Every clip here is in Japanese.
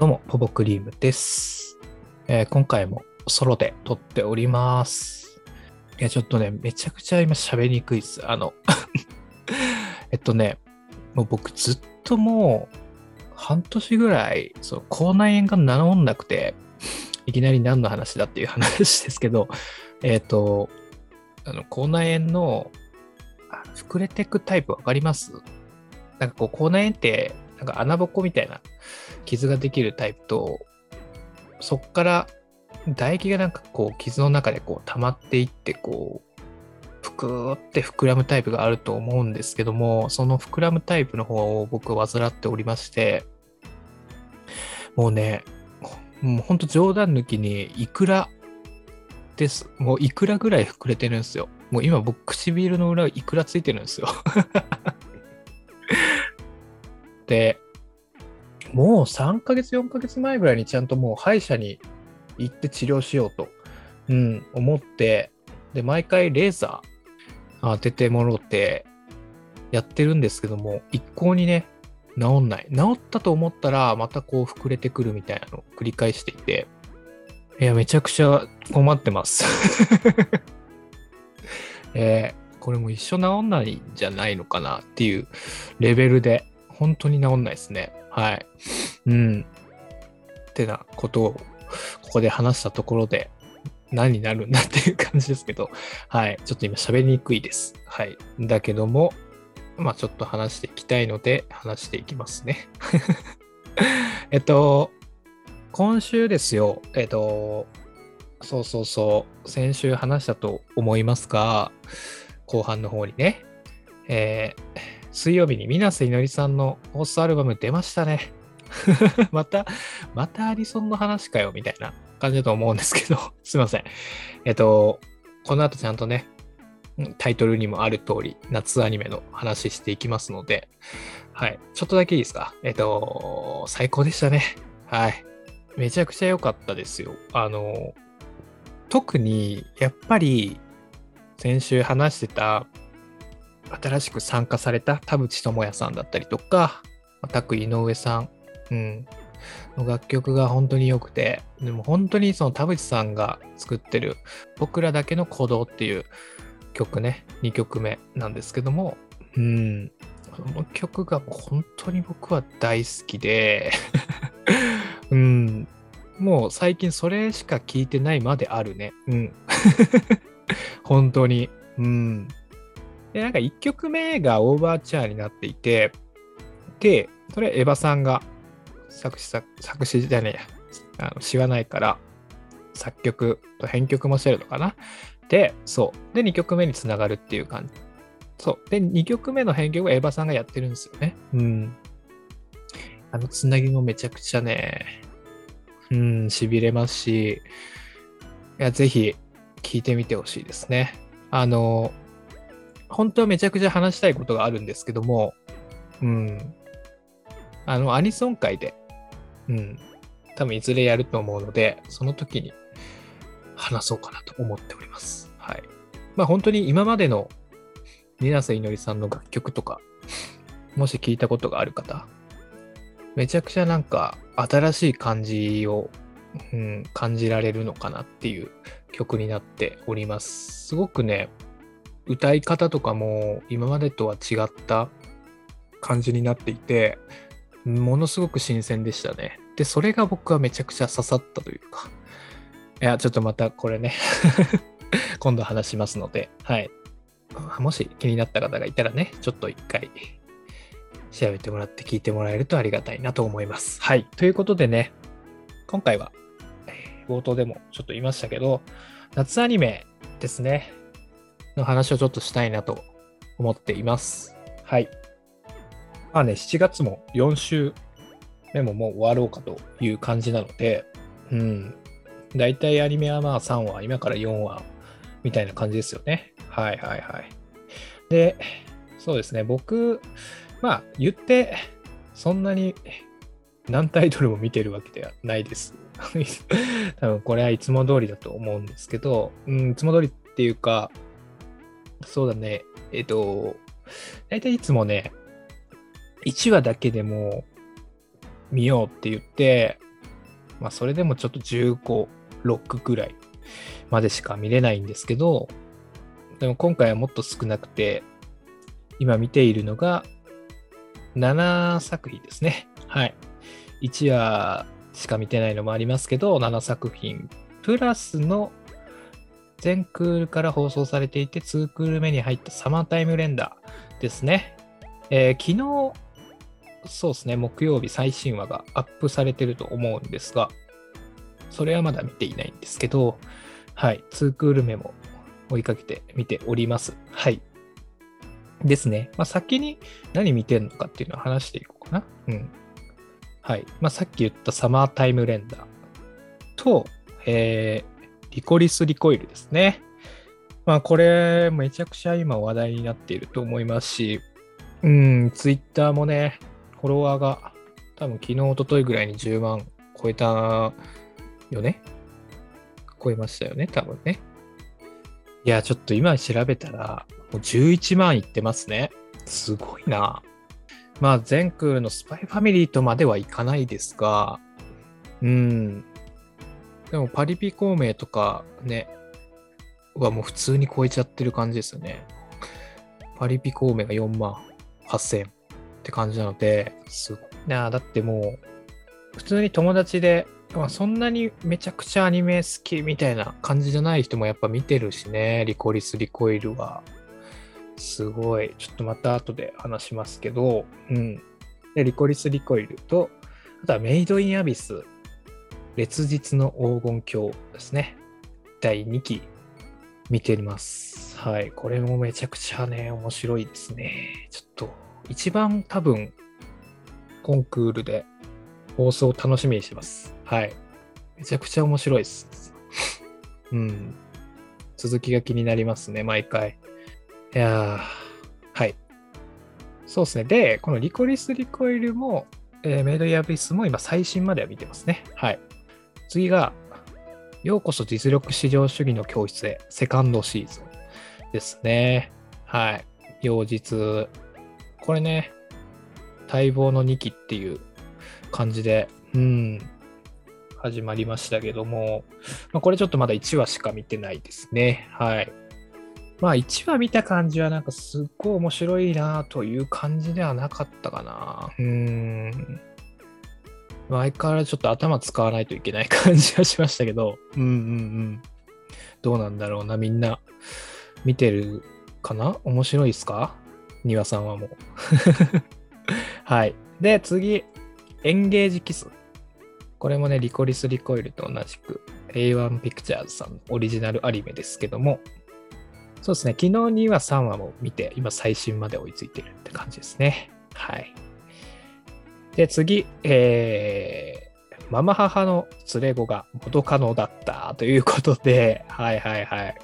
どうも、ポポクリームです、えー今回もソロで撮っております。いや、ちょっとね、めちゃくちゃ今喋りにくいです。あの、えっとね、もう僕ずっともう半年ぐらい、そう、口内炎が治んなくて、いきなり何の話だっていう話ですけど、えっ、と、あの、口内炎の膨れてくタイプわかります？なんかこう、口内炎って、なんか穴ぼこみたいな傷ができるタイプと、そっから唾液がなんかこう傷の中でこう溜まっていってこう、ぷくーって膨らむタイプがあると思うんですけども、その膨らむタイプの方を僕は患っておりまして、もうね、もうほんと冗談抜きにいくらです。もういくらぐらい膨れてるんですよ。もう今僕唇の裏いくらついてるんですよ。で、もう3ヶ月、4ヶ月前ぐらいにちゃんともう歯医者に行って治療しようと、うん、思って、で、毎回レーザー当ててもろってやってるんですけども、一向にね、治んない。治ったと思ったら、またこう膨れてくるみたいなのを繰り返していて、いや、めちゃくちゃ困ってます。えーこれも一生治んないんじゃないのかなっていうレベルで、本当に治んないですね。はい。うん。ってなことを、ここで話したところで、何になるんだっていう感じですけど、はい。ちょっと今喋りにくいです。はい。だけども、まあちょっと話していきたいので、話していきますね。えっと、今週ですよ。えっと、そうそうそう、先週話したと思いますが、後半の方にね、えー水曜日に水瀬いのりさんのフォースアルバム出ましたね。また、またアニソンの話かよ、みたいな感じだと思うんですけど、すいません。えっと、この後ちゃんとね、タイトルにもある通り、夏アニメの話していきますので、はい。ちょっとだけいいですか？えっと、最高でしたね。はい。めちゃくちゃ良かったですよ。あの、特に、やっぱり、先週話してた、新しく参加された田淵智也さんだったりとか、タク井上さん、うん、の楽曲が本当に良くて、でも本当にその田淵さんが作ってる僕らだけの鼓動っていう曲ね、2曲目なんですけども、うん、この曲が本当に僕は大好きで、うん、もう最近それしか聞いてないまであるね。うん。本当に。うん。で、なんか1曲目がオーバーチャーになっていて、で、それエヴァさんが作詞作、作詞じゃねえや、あの詩はないから、作曲と編曲もしてるのかな。で、そう。で、2曲目につながるっていう感じ。そう。で、2曲目の編曲はエヴァさんがやってるんですよね。うん。あのつなぎもめちゃくちゃね、うん、痺れますし、いや、ぜひ聞いてみてほしいですね。あの、本当はめちゃくちゃ話したいことがあるんですけども、うん。あの、アニソン界で、うん。多分いずれやると思うので、その時に話そうかなと思っております。はい。まあ本当に今までの水瀬いのりさんの楽曲とか、もし聞いたことがある方、めちゃくちゃなんか新しい感じを、うん、感じられるのかなっていう曲になっております。すごくね、歌い方とかも今までとは違った感じになっていて、ものすごく新鮮でしたね。で、それが僕はめちゃくちゃ刺さったというか、いや、ちょっとまたこれね、今度話しますので、はい。もし気になった方がいたらね、ちょっと一回調べてもらって聞いてもらえるとありがたいなと思います。はい。ということでね、今回は、冒頭でもちょっと言いましたけど、夏アニメですね、の話をちょっとしたいなと思っています。はい。まあね、7月も4週目ももう終わろうかという感じなので、うん。だいたいアニメはまあ3話、今から4話みたいな感じですよね。はいはいはい。で、そうですね、僕、まあ言って、そんなに何タイトルも見てるわけではないです。多分これはいつも通りだと思うんですけど、うん、いつも通りっていうか、そうだね、えっと、大体いつもね、1話だけでも見ようって言って、まあ、それでもちょっと15、6ぐらいまでしか見れないんですけど、でも今回はもっと少なくて、今見ているのが7作品ですね。はい。1話しか見てないのもありますけど、7作品プラスの全クールから放送されていて、2クール目に入ったサマータイムレンダーですね。えー、昨日、そうですね、木曜日最新話がアップされてると思うんですが、それはまだ見ていないんですけど、はい、2クール目も追いかけて見ております。はい。ですね。まあ、先に何見てんのかっていうのを話していこうかな。うん。はい。まあ、さっき言ったサマータイムレンダーと、えー、リコリスリコイルですね。まあ、これ、めちゃくちゃ今話題になっていると思いますし、うん、ツイッターもね、フォロワーが多分昨日、一昨日ぐらいに10万超えたよね。超えましたよね、多分ね。いや、ちょっと今調べたら、もう11万いってますね。すごいな。まあ、全クールのスパイファミリーとまではいかないですが、うん。でも、パリピ孔明とかね、はもう普通に超えちゃってる感じですよね。パリピ孔明が4万8000って感じなので、すごいなあ。だってもう、普通に友達で、まあ、そんなにめちゃくちゃアニメ好きみたいな感じじゃない人もやっぱ見てるしね、リコリス・リコイルは。すごい。ちょっとまた後で話しますけど、うん。で、リコリス・リコイルと、あとはメイド・イン・アビス、烈日の黄金鏡ですね。第2期見てます。はい。これもめちゃくちゃね、面白いですね。ちょっと、一番多分、コンクールで放送を楽しみにしてます。はい。めちゃくちゃ面白いです。うん。続きが気になりますね、毎回。いやーはい。そうですね。で、このリコリス・リコイルも、えー、メイド・イヤ・ビスも今最新までは見てますね。はい。次が、ようこそ実力至上主義の教室へ、セカンドシーズンですね。はい。妖実。これね、待望の2期っていう感じで、うん、始まりましたけども、まあ、これちょっとまだ1話しか見てないですね。はい。まあ1話見た感じはなんかすっごい面白いなという感じではなかったかな。うーん。相変わらずちょっと頭使わないといけない感じがしましたけど、うんうんうん。どうなんだろうな、みんな見てるかな？面白いですか？庭さんはもう。はい。で、次、エンゲージキス。これもね、リコリス・リコイルと同じく A1 ピクチャーズさんのオリジナルアニメですけども、そうですね、昨日には3話も見て、今最新まで追いついてるって感じですね。はい。で、次、えー、ママ母の連れ子が元カノだったということで、はいはいはい。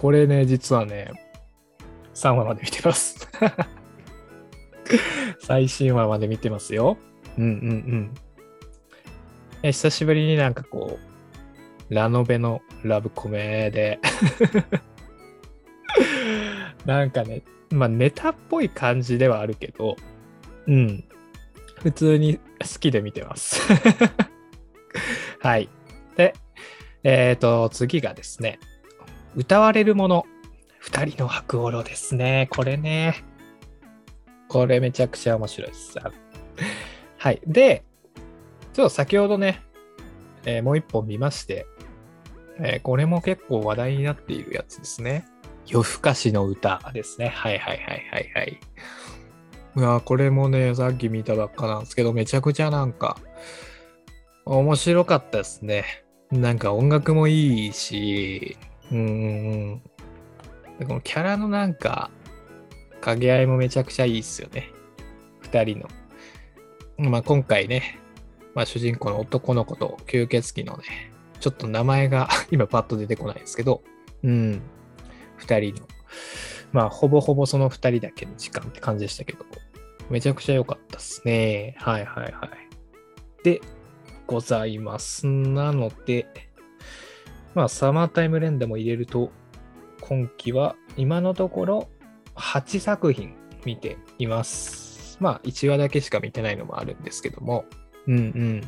これね、実はね、3話まで見てます。最新話まで見てますよ。うんうんうん。え久しぶりになんかこう、ラノベのラブコメで なんかね、まあネタっぽい感じではあるけど、うん。普通に好きで見てます はい。で、えっ、ー、と、次がですね、歌われるもの、二人の白オロですね。これね。これめちゃくちゃ面白いです。はい。で、ちょっと先ほどね、えー、もう一本見まして、えー、これも結構話題になっているやつですね。夜更かしの歌ですね。はいはいはいはいはい。いや、これもね、さっき見たばっかなんですけど、めちゃくちゃなんか、面白かったですね。なんか音楽もいいし、うん。このキャラのなんか、掛け合いもめちゃくちゃいいっすよね。二人の。まあ今回ね、まあ主人公の男の子と吸血鬼のね、ちょっと名前が 今パッと出てこないですけど、うん。2人の、まあ、ほぼほぼその2人だけの時間って感じでしたけど、めちゃくちゃ良かったっすね。はいはいはい。で、ございます。なので、まあ、サマータイム連打も入れると、今期は今のところ8作品見ています。まあ、1話だけしか見てないのもあるんですけども、うんうん。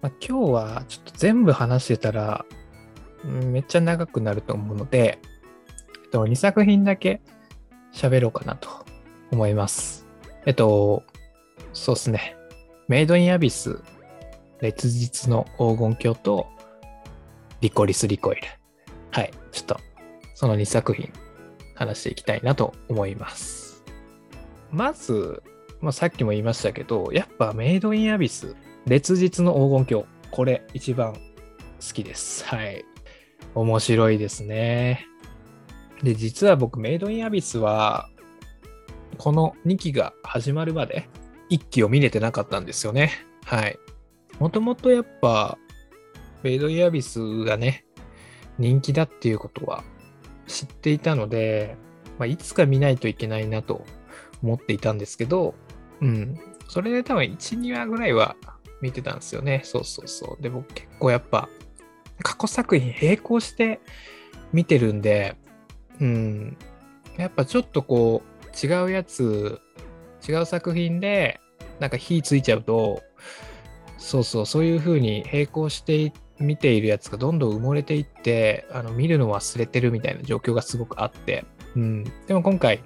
まあ、今日はちょっと全部話してたら、めっちゃ長くなると思うので、と、2作品だけ喋ろうかなと思います。えっと、そうっすね。メイドインアビス、烈日の黄金鏡と、リコリス・リコイル。はい。ちょっと、その2作品、話していきたいなと思います。まず、まあ、さっきも言いましたけど、やっぱメイドインアビス、烈日の黄金鏡、これ一番好きです。はい。面白いですね。で、実は僕、メイドインアビスは、この2期が始まるまで1期を見れてなかったんですよね。はい。もともとやっぱ、メイドインアビスがね、人気だっていうことは知っていたので、まあ、いつか見ないといけないなと思っていたんですけど、うん。それで多分1、2話ぐらいは見てたんですよね。そうそうそう。で、僕結構やっぱ過去作品並行して見てるんで、うん。やっぱちょっとこう違うやつ、違う作品でなんか火ついちゃうと、そうそう、そういう風に並行して見ているやつがどんどん埋もれていって、あの見るの忘れてるみたいな状況がすごくあって、うん。でも今回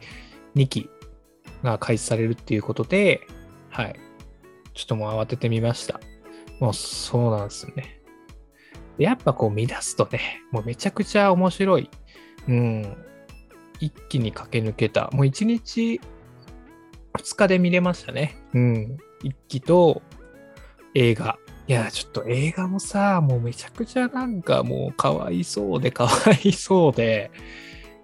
2期が開始されるっていうことで、はい。ちょっともう慌ててみました。もうそうなんですよね。やっぱこう乱すとね、もうめちゃくちゃ面白い。うん。一気に駆け抜けた。もう一日、二日で見れましたね。うん。一期と映画。いや、ちょっと映画もさ、もうめちゃくちゃなんかもうかわいそうでかわいそうで、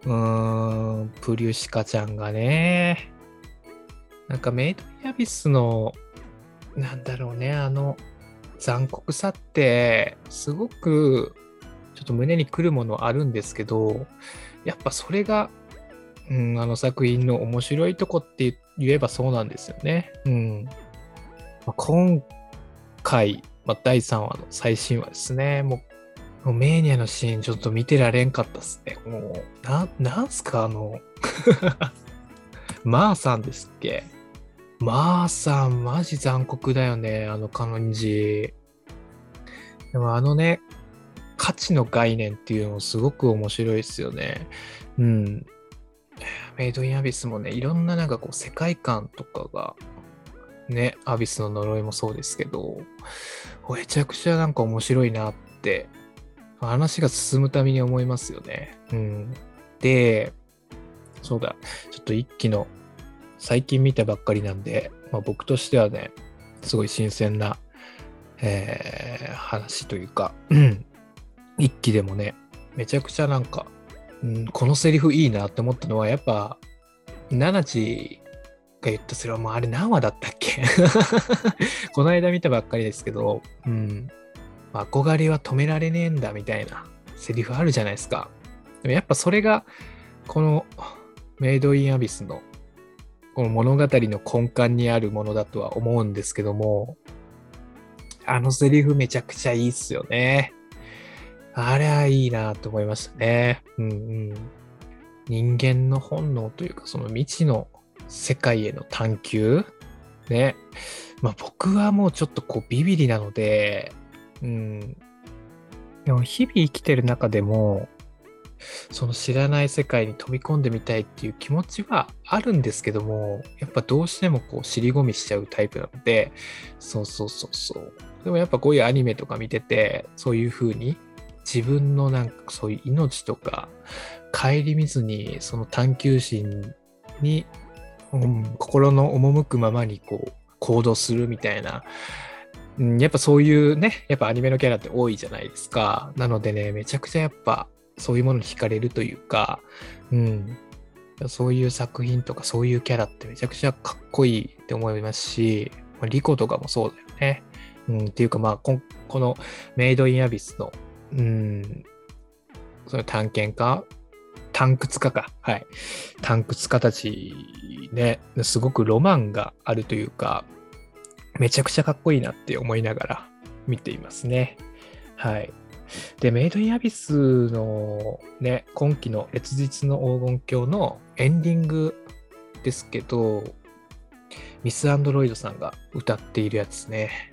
うーん、プリュシカちゃんがね、なんかメイドインアビスのなんだろうね、あの、残酷さって、すごく、ちょっと胸にくるものあるんですけど、やっぱそれが、うん、あの作品の面白いとこって言えばそうなんですよね。うん。まあ、今回、まあ、第3話の最新話ですね。もう、もうメーニアのシーンちょっと見てられんかったっすね。もう、な、なんすか、あの、マーさんですっけ？まあさん、マジ残酷だよね、あの感じ。でもあのね、価値の概念っていうのもすごく面白いですよね。うん。メイドインアビスもね、いろんななんかこう世界観とかが、ね、アビスの呪いもそうですけど、めちゃくちゃなんか面白いなって、話が進むたびに思いますよね。うん。で、そうだ、ちょっと一期の最近見たばっかりなんで、まあ、僕としてはね、すごい新鮮な、えー、話というか、一期でもね、めちゃくちゃなんか、うん、このセリフいいなって思ったのは、やっぱ、ナナチが言ったセリフもあれ何話だったっけ？この間見たばっかりですけど、うん、憧れは止められねえんだみたいなセリフあるじゃないですか。でもやっぱそれが、このメイドインアビスのこの物語の根幹にあるものだとは思うんですけども、あのセリフめちゃくちゃいいっすよね。あれはいいなと思いましたね。うんうん。人間の本能というか、その未知の世界への探求ね。まあ僕はもうちょっとこうビビリなので、うん。でも日々生きてる中でも、その知らない世界に飛び込んでみたいっていう気持ちはあるんですけども、やっぱどうしてもこう尻込みしちゃうタイプなので、そうそうそうそう。でもやっぱこういうアニメとか見てて、そういう風に自分のなんかそういう命とか顧みずにその探求心に、うん、心の赴くままにこう行動するみたいな、うん、やっぱそういうね、やっぱアニメのキャラって多いじゃないですか。なのでね、めちゃくちゃやっぱそういうものに惹かれるというか、うん、そういう作品とかそういうキャラってめちゃくちゃかっこいいって思いますし、まあ、リコとかもそうだよね。うん、っていうかまあこ、このメイドインアビスの、うん、その探検家？探掘家か。はい。探掘家たちね、すごくロマンがあるというか、めちゃくちゃかっこいいなって思いながら見ていますね。はい。で、メイドインアビスのね、今期の烈日の黄金鏡のエンディングですけど、ミス・アンドロイドさんが歌っているやつね。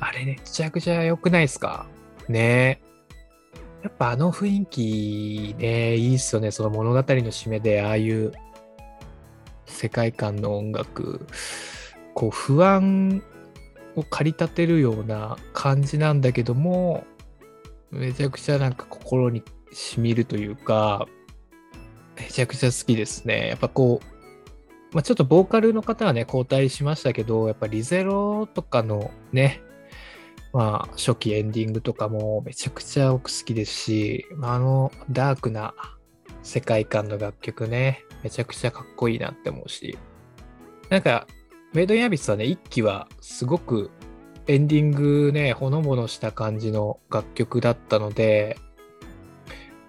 あれめちゃくちゃ良くないですか？ねやっぱあの雰囲気ね、いいっすよね。その物語の締めで、ああいう世界観の音楽、こう不安を駆り立てるような感じなんだけども、めちゃくちゃなんか心にしみるというか、めちゃくちゃ好きですね。やっぱこう、まあ、ちょっとボーカルの方はね、交代しましたけど、やっぱリゼロとかのね、まあ、初期エンディングとかもめちゃくちゃ僕好きですし、あのダークな世界観の楽曲ね、めちゃくちゃかっこいいなって思うし、なんか、メイドインアビスはね、一期はすごくエンディングね、ほのぼのした感じの楽曲だったので、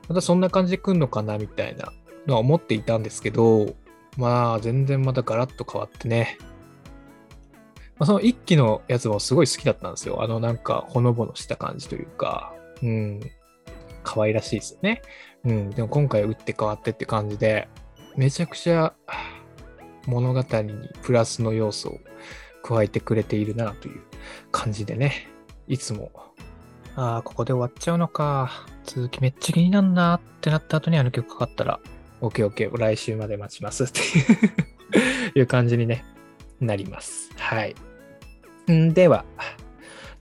またそんな感じで来んのかなみたいなのは思っていたんですけど、まあ全然またガラッと変わってね、まあ、その一期のやつもすごい好きだったんですよ。あのなんかほのぼのした感じというか、うん、可愛らしいですよね。うん、でも今回打って変わってって感じで、めちゃくちゃ物語にプラスの要素を加えてくれているなという感じでね、いつも、ああ、ここで終わっちゃうのか、続きめっちゃ気になんなってなった後にあの曲かかったら、OKOK、来週まで待ちますっていう 感じにね、なります。はい。んでは、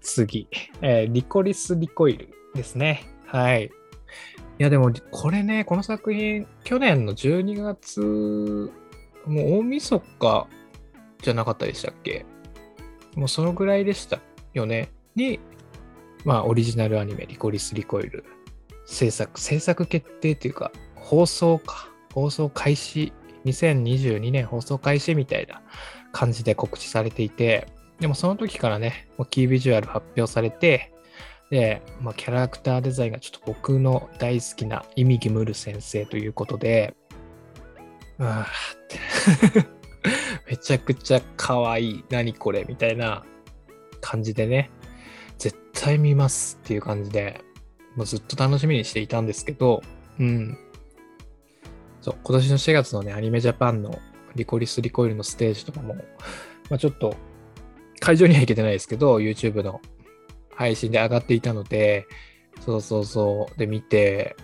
次、えー、リコリス・リコイルですね。はい。いや、でも、これね、この作品、去年の12月、もう大晦日じゃなかったでしたっけ？もうそのぐらいでしたよね。に、まあ、オリジナルアニメ、リコリス・リコイル、制作、制作決定っていうか、放送か、放送開始、2022年放送開始みたいな感じで告知されていて、でもその時からね、もうキービジュアル発表されて、で、まあ、キャラクターデザインがちょっと僕の大好きなイミギムル先生ということで、うわーって めちゃくちゃ可愛い、何これみたいな感じでね、絶対見ますっていう感じで、もうずっと楽しみにしていたんですけど、うん。そう、今年の4月のね、アニメジャパンのリコリス・リコイルのステージとかも、まあ、ちょっと会場には行けてないですけど、YouTube の配信で上がっていたので、そうそうそう、で見て、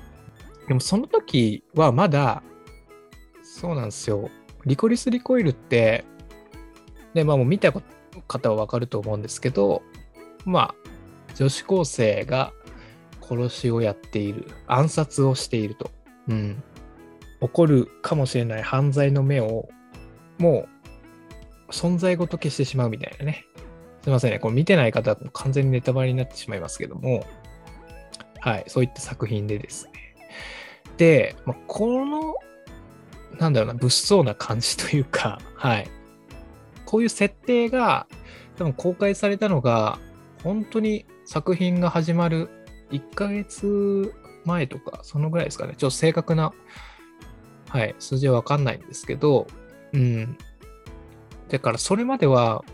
でもその時はまだ、そうなんですよ、リコリス・リコイルって、で、まあもう見た方はわかると思うんですけど、まあ、女子高生が殺しをやっている、暗殺をしていると。うん。起こるかもしれない犯罪の目をもう存在ごと消してしまうみたいなね。すいませんね。これ見てない方は完全にネタバレになってしまいますけども、はい、そういった作品でですね。で、まあ、この、なんだろうな、物騒な感じというか、はい。こういう設定が、多分公開されたのが、本当に作品が始まる1ヶ月前とか、そのぐらいですかね。ちょっと正確な、はい、数字はわかんないんですけど、うん。だからそれまでは、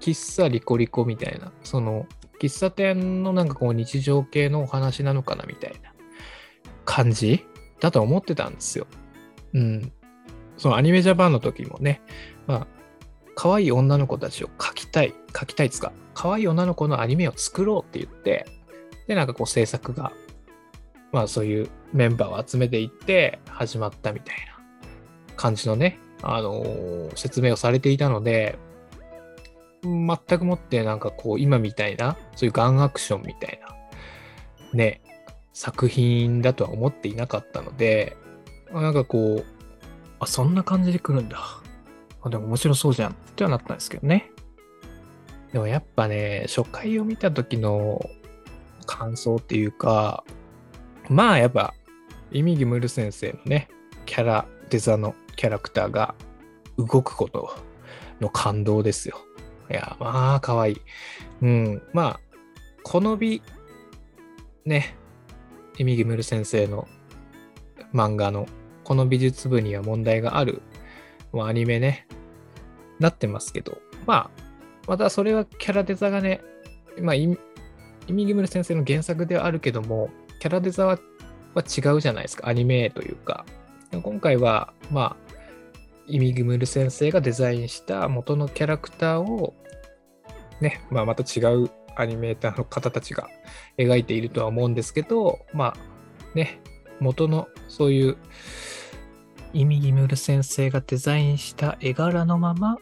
喫茶リコリコみたいな、その、喫茶店のなんかこう日常系のお話なのかなみたいな感じだと思ってたんですよ。うん。そのアニメジャパンの時もね、まあ、可愛い女の子たちを描きたい、描きたいっつか、可愛い女の子のアニメを作ろうって言って、で、なんかこう制作が、まあそういうメンバーを集めていって始まったみたいな感じのね、あの、説明をされていたので、全くもってなんかこう今みたいな、そういうガンアクションみたいな、ね、作品だとは思っていなかったので、なんかこう、あ、そんな感じで来るんだ。あ、でも面白そうじゃんってはなったんですけどね。でもやっぱね、初回を見た時の感想っていうか、まあやっぱ、イミギムル先生のね、キャラデザのキャラクターが動くことの感動ですよ。いや、まあ、かわいい。うん。まあ、この美、ね、エミギムル先生の漫画のこの美術部には問題がある、もうアニメね、なってますけど、まあ、またそれはキャラデザがね、まあ、イミギムル先生の原作ではあるけども、キャラデザはは違うじゃないですか、アニメというか。今回は、まあ、イミグムル先生がデザインした元のキャラクターをね、まあ、また違うアニメーターの方たちが描いているとは思うんですけど、まあね、元のそういうイミギムル先生がデザインした絵柄のまま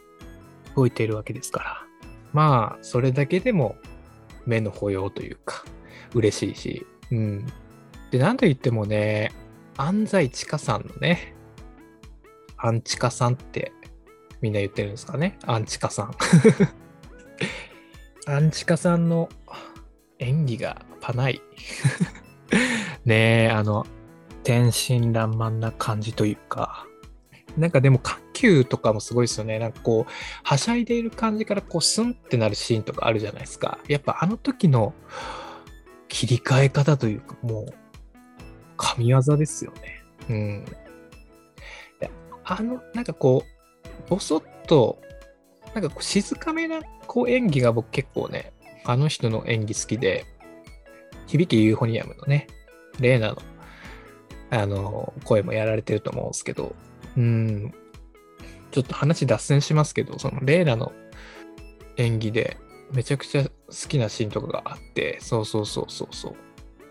動いているわけですから、まあ、それだけでも目の保養というか、嬉しいし、うん。で、なんと言ってもね、安西千佳さんのね、アンチカさんってみんな言ってるんですかね？アンチカさん。アンチカさんの演技がパない。ねえ、あの、天真爛漫な感じというか、なんかでも緩急とかもすごいですよね。なんかこう、はしゃいでいる感じからこうスンってなるシーンとかあるじゃないですか。やっぱあの時の切り替え方というか、もう、神業ですよね。うん。あの、なんかこう、ぼそっと、なんかこう静かめなこう演技が僕結構ね、あの人の演技好きで、響きユーフォニアムのね、レーナの、あの、声もやられてると思うんですけど、うん、ちょっと話脱線しますけど、そのレーナの演技でめちゃくちゃ好きなシーンとかがあって、そうそうそうそうそう。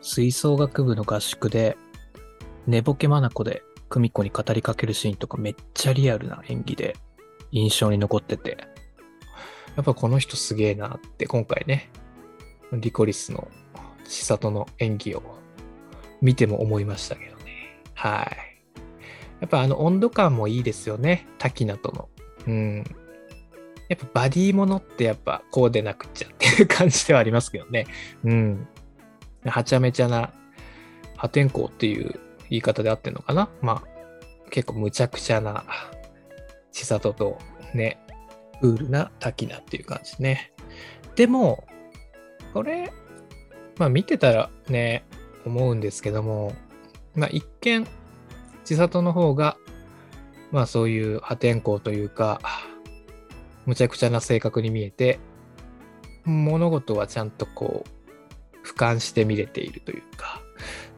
吹奏楽部の合宿で、寝ぼけまなこで久美子に語りかけるシーンとかめっちゃリアルな演技で印象に残ってて、やっぱこの人すげえなって今回ね、リコリスの千里の演技を見ても思いましたけどね。はい。やっぱあの温度感もいいですよね。滝名との。うん。やっぱバディものってやっぱこうでなくっちゃっていう感じではありますけどね。うん。はちゃめちゃな破天荒っていう言い方であってんのかな？まあ、結構むちゃくちゃな千里とね、クールな滝名っていう感じね。でも、これ、まあ見てたらね、思うんですけども、まあ一見、千里の方が、まあそういう破天荒というか、むちゃくちゃな性格に見えて、物事はちゃんとこう、俯瞰して見れているというか、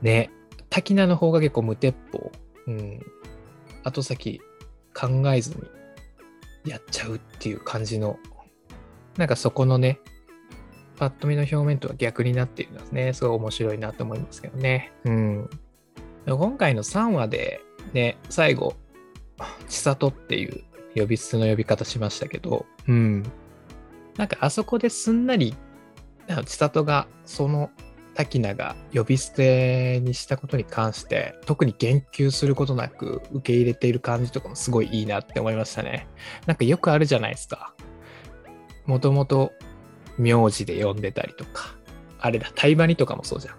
ね、滝名の方が結構無鉄砲、うん、後先考えずにやっちゃうっていう感じの、なんかそこのね、パッと見の表面とは逆になっているのですね、すごい面白いなと思いますけどね。うん。今回の3話でね、最後、千里っていう呼び捨ての呼び方しましたけど、うん。なんかあそこですんなり、千里がその滝名が呼び捨てにしたことに関して特に言及することなく受け入れている感じとかもすごいいいなって思いましたね。なんかよくあるじゃないですか。もともと名字で呼んでたりとか。あれだ、タイバニとかもそうじゃん。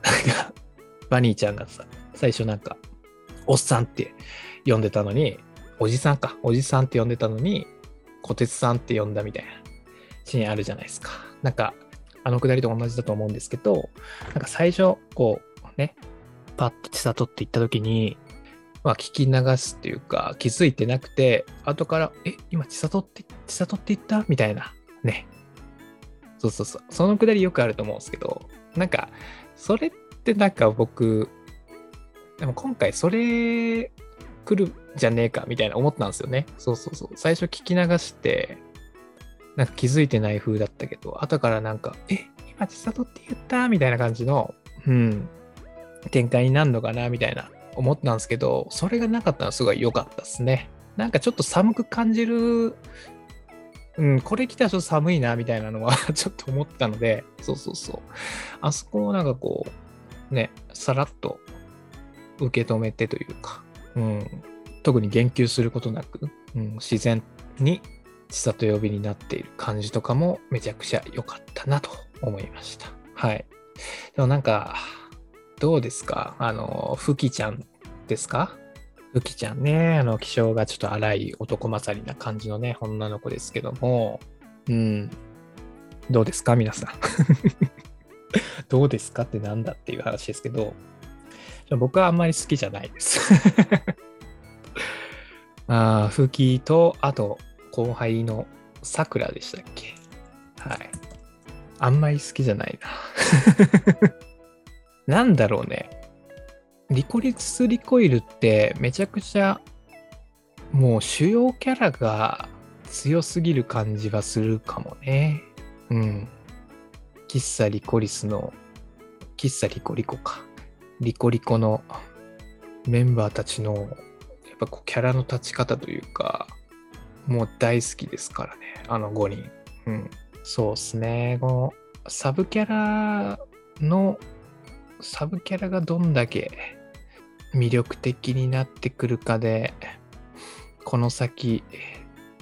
バニーちゃんがさ、最初なんか、おっさんって呼んでたのに、おじさんか、おじさんって呼んでたのに、小鉄さんって呼んだみたいなシーンあるじゃないですか。なんか、あのくだりと同じだと思うんですけど、なんか最初、こう、ね、パッと千里って言った時に、まあ聞き流すっていうか、気づいてなくて、後から、え、今千里って、千里って言った？みたいな、ね。そうそうそう。そのくだりよくあると思うんですけど、なんか、それってなんか僕、でも今回それ来るじゃねえかみたいな思ったんですよね。そうそうそう。最初聞き流して、なんか気づいてない風だったけど、後からなんか、え、今千里って言った？みたいな感じの、うん、展開になるのかな？みたいな思ったんですけど、それがなかったのはすごい良かったですね。なんかちょっと寒く感じる、うん、これ来たらちょっと寒いなみたいなのは ちょっと思ったので、そうそうそう。あそこをなんかこう、ね、さらっと受け止めてというか、うん、特に言及することなく、うん、自然に千里呼びになっている感じとかもめちゃくちゃ良かったなと思いました。はい。でもなんか、どうですか？あの、ふきちゃんですか？ふきちゃんね、あの、気性がちょっと荒い男勝りな感じのね、女の子ですけども、うん。どうですか？皆さん。どうですかってなんだっていう話ですけど、僕はあんまり好きじゃないです ああ、ふきと、あと、後輩のさくらでしたっけ？はい。あんまり好きじゃないな。なんだろうね。リコリス・リコイルってめちゃくちゃもう主要キャラが強すぎる感じがするかもね。うん。喫茶リコリスの、喫茶リコリコか。リコリコのメンバーたちの、やっぱこうキャラの立ち方というか、もう大好きですからね、あの5人。うん。そうっすね。このサブキャラの、サブキャラがどんだけ魅力的になってくるかで、この先、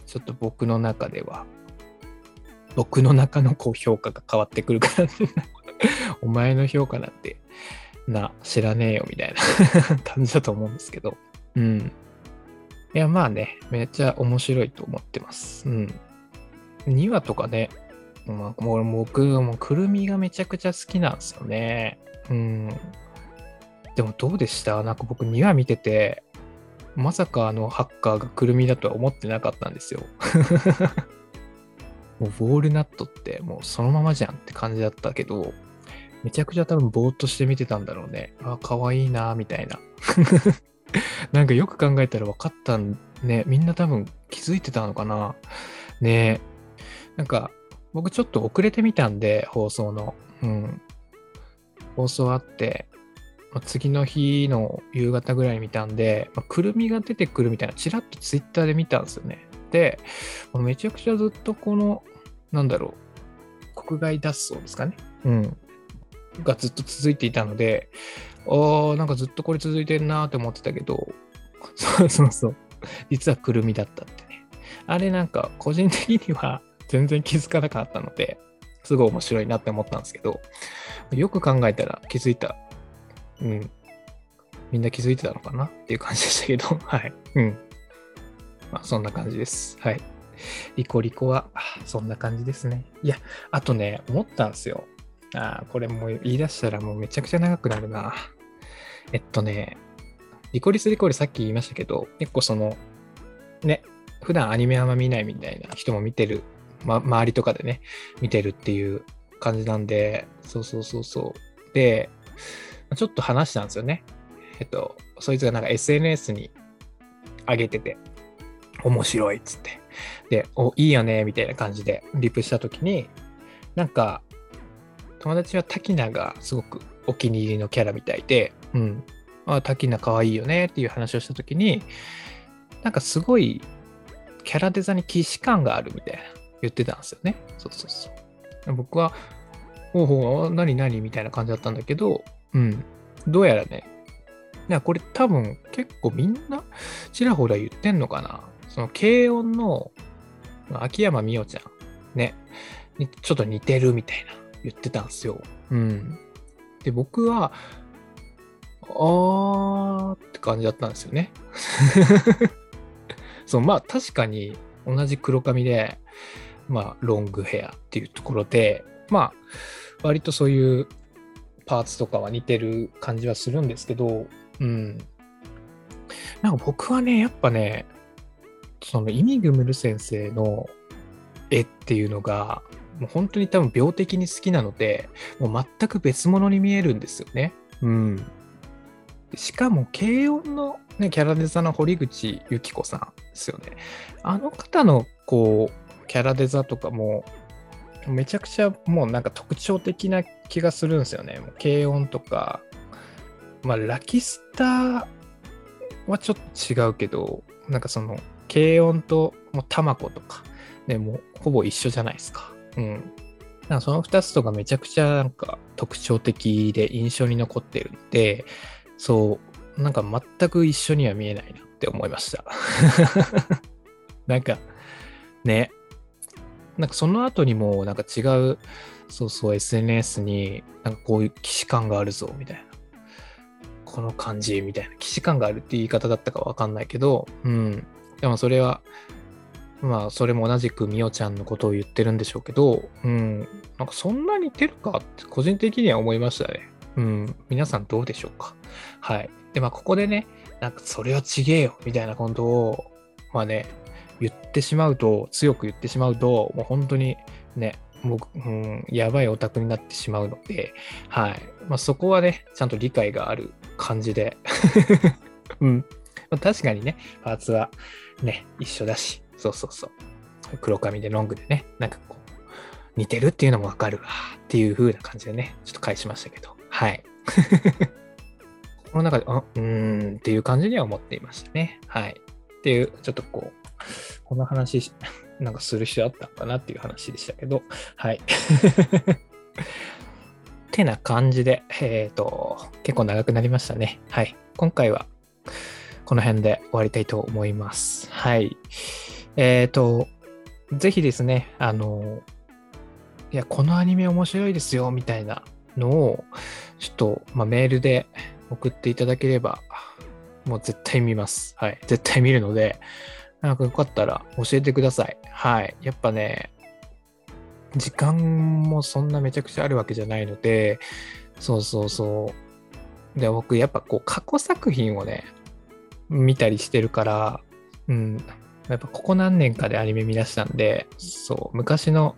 ちょっと僕の中では、僕の中のこう評価が変わってくるから、お前の評価なんて、な、知らねえよみたいな 感じだと思うんですけど、うん。いや、まあね、めっちゃ面白いと思ってます。うん。2話とかね、まあ、もう僕、もうくるみがめちゃくちゃ好きなんですよね。うん。でもどうでした？なんか僕2話見てて、まさかあのハッカーがくるみだとは思ってなかったんですよ。もうウォールナットってもうそのままじゃんって感じだったけど、めちゃくちゃ多分ぼーっとして見てたんだろうね。あ、かわいいな、みたいな。なんかよく考えたら分かったんね。みんな多分気づいてたのかな。ねなんか僕ちょっと遅れてみたんで、放送の。うん。放送あって、まあ、次の日の夕方ぐらいに見たんで、まあ、くるみが出てくるみたいな、ちらっとツイッターで見たんですよね。で、めちゃくちゃずっとこの、なんだろう、国外脱走ですかね。うん。がずっと続いていたので、ああ、なんかずっとこれ続いてるなーって思ってたけど、そうそうそう。実はくるみだったってね。あれなんか個人的には全然気づかなかったので、すごい面白いなって思ったんですけど、よく考えたら気づいた。うん。みんな気づいてたのかなっていう感じでしたけど、はい。うん。まあ、そんな感じです。はい。リコリコは、そんな感じですね。いや、あとね、思ったんですよ。あこれもう言い出したらもうめちゃくちゃ長くなるな。えっとね、リコリスリコリさっき言いましたけど、結構その、ね、普段アニメあんま見ないみたいな人も見てる、ま、周りとかでね、見てるっていう感じなんで、そうそうそうそう。で、ちょっと話したんですよね。えっと、そいつがなんか SNS に上げてて、面白いっつって。で、お、いいよね、みたいな感じでリプしたときに、なんか、友達は滝名がすごくお気に入りのキャラみたいで、うん。あ、滝名可愛いよねっていう話をしたときに、なんかすごいキャラデザに既視感があるみたいな言ってたんですよね。そうそうそう。僕は、おお、何何みたいな感じだったんだけど、うん。どうやらね、なこれ多分結構みんなちらほら言ってんのかな。その軽音の秋山美桜ちゃんね、ちょっと似てるみたいな言ってたんですよ。うん。で、僕は、あーって感じだったんですよね。そう、まあ確かに同じ黒髪で、まあロングヘアっていうところで、まあ割とそういうパーツとかは似てる感じはするんですけど、うん。なんか僕はね、やっぱね、そのイミグムル先生の絵っていうのが、もう本当に多分病的に好きなので、もう全く別物に見えるんですよね。うん。しかも、軽音の、ね、キャラデザの堀口由紀子さんですよね。あの方の、こう、キャラデザとかも、めちゃくちゃもうなんか特徴的な気がするんですよね。軽音とか、まあ、ラキスターはちょっと違うけど、なんかその、軽音ともうタマコとか、ね、もうほぼ一緒じゃないですか。うん。その2つとかめちゃくちゃなんか特徴的で印象に残ってるんで、そう、なんか全く一緒には見えないなって思いました。なんか、ね、なんかその後にもなんか違う、そうそう SNS になんかこういう既視感があるぞみたいな。この感じみたいな。既視感があるって言い方だったかわかんないけど、うん。でもそれはまあ、それも同じくみおちゃんのことを言ってるんでしょうけど、うん、なんかそんなに似てるかって個人的には思いましたね。うん、皆さんどうでしょうか？はい。で、まあ、ここでね、なんかそれはちげえよ、みたいなことを、まあね、言ってしまうと、強く言ってしまうと、もう本当にね、もう、うん、やばいオタクになってしまうので、はい。まあ、そこはね、ちゃんと理解がある感じで、うん。まあ、確かにね、パーツはね、一緒だし、そうそうそう。黒髪でロングでね、なんかこう、似てるっていうのもわかるわっていう風な感じでね、ちょっと返しましたけど、はい。この中で、あうーんっていう感じには思っていましたね。はい。っていう、ちょっとこう、この話、なんかする必要あったのかなっていう話でしたけど、はい。てな感じで、えっ、ー、と、結構長くなりましたね。はい。今回はこの辺で終わりたいと思います。はい。えっ、ー、と、ぜひですね、あの、いや、このアニメ面白いですよ、みたいなのを、ちょっと、まあ、メールで送っていただければ、もう絶対見ます。はい。絶対見るので、なんかよかったら教えてください。はい。やっぱね、時間もそんなめちゃくちゃあるわけじゃないので、そうそうそう。で、僕、やっぱこう、過去作品をね、見たりしてるから、うん。やっぱここ何年かでアニメ見出したんで、そう、昔の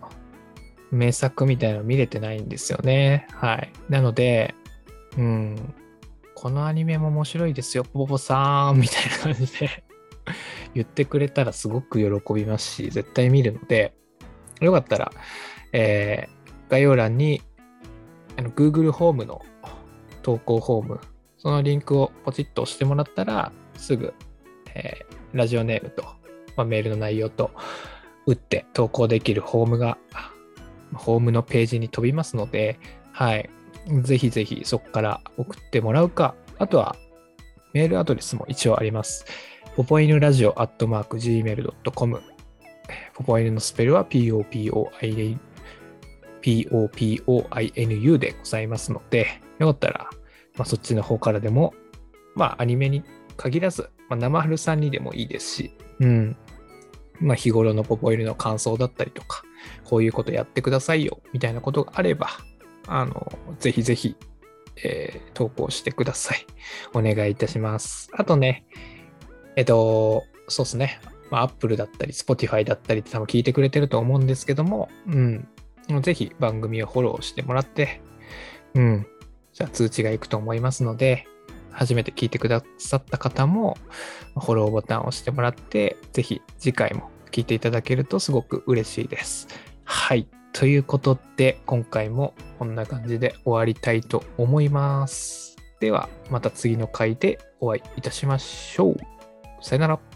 名作みたいなの見れてないんですよね。はい。なので、うん。このアニメも面白いですよ、ポポさんみたいな感じで 言ってくれたらすごく喜びますし、絶対見るので、よかったら、えー、概要欄にあの Google ホームの投稿フォーム、そのリンクをポチッと押してもらったら、すぐ、えー、ラジオネームと、まあ、メールの内容と打って投稿できるホームが、ホームのページに飛びますので、はい。ぜひぜひそこから送ってもらうか、あとはメールアドレスも一応あります。ポポイヌラジオアットマーク Gmail.com ポポイヌのスペルは POPOINU でございますので、よかったら、まあ、そっちの方からでも、まあ、アニメに限らず、まあ、生春さんにでもいいですし、うん。まあ、日頃のポポイルの感想だったりとか、こういうことやってくださいよ、みたいなことがあれば、あの、ぜひぜひ、えー、投稿してください。お願いいたします。あとね、えっと、そうですね。まあ、Apple だったり、Spotify だったりって多分聞いてくれてると思うんですけども、うん。ぜひ番組をフォローしてもらって、うん。じゃあ通知がいくと思いますので、初めて聞いてくださった方も、フォローボタンを押してもらって、ぜひ次回も聞いていただけるとすごく嬉しいです。はい。ということで、今回もこんな感じで終わりたいと思います。では、また次の回でお会いいたしましょう。さよなら。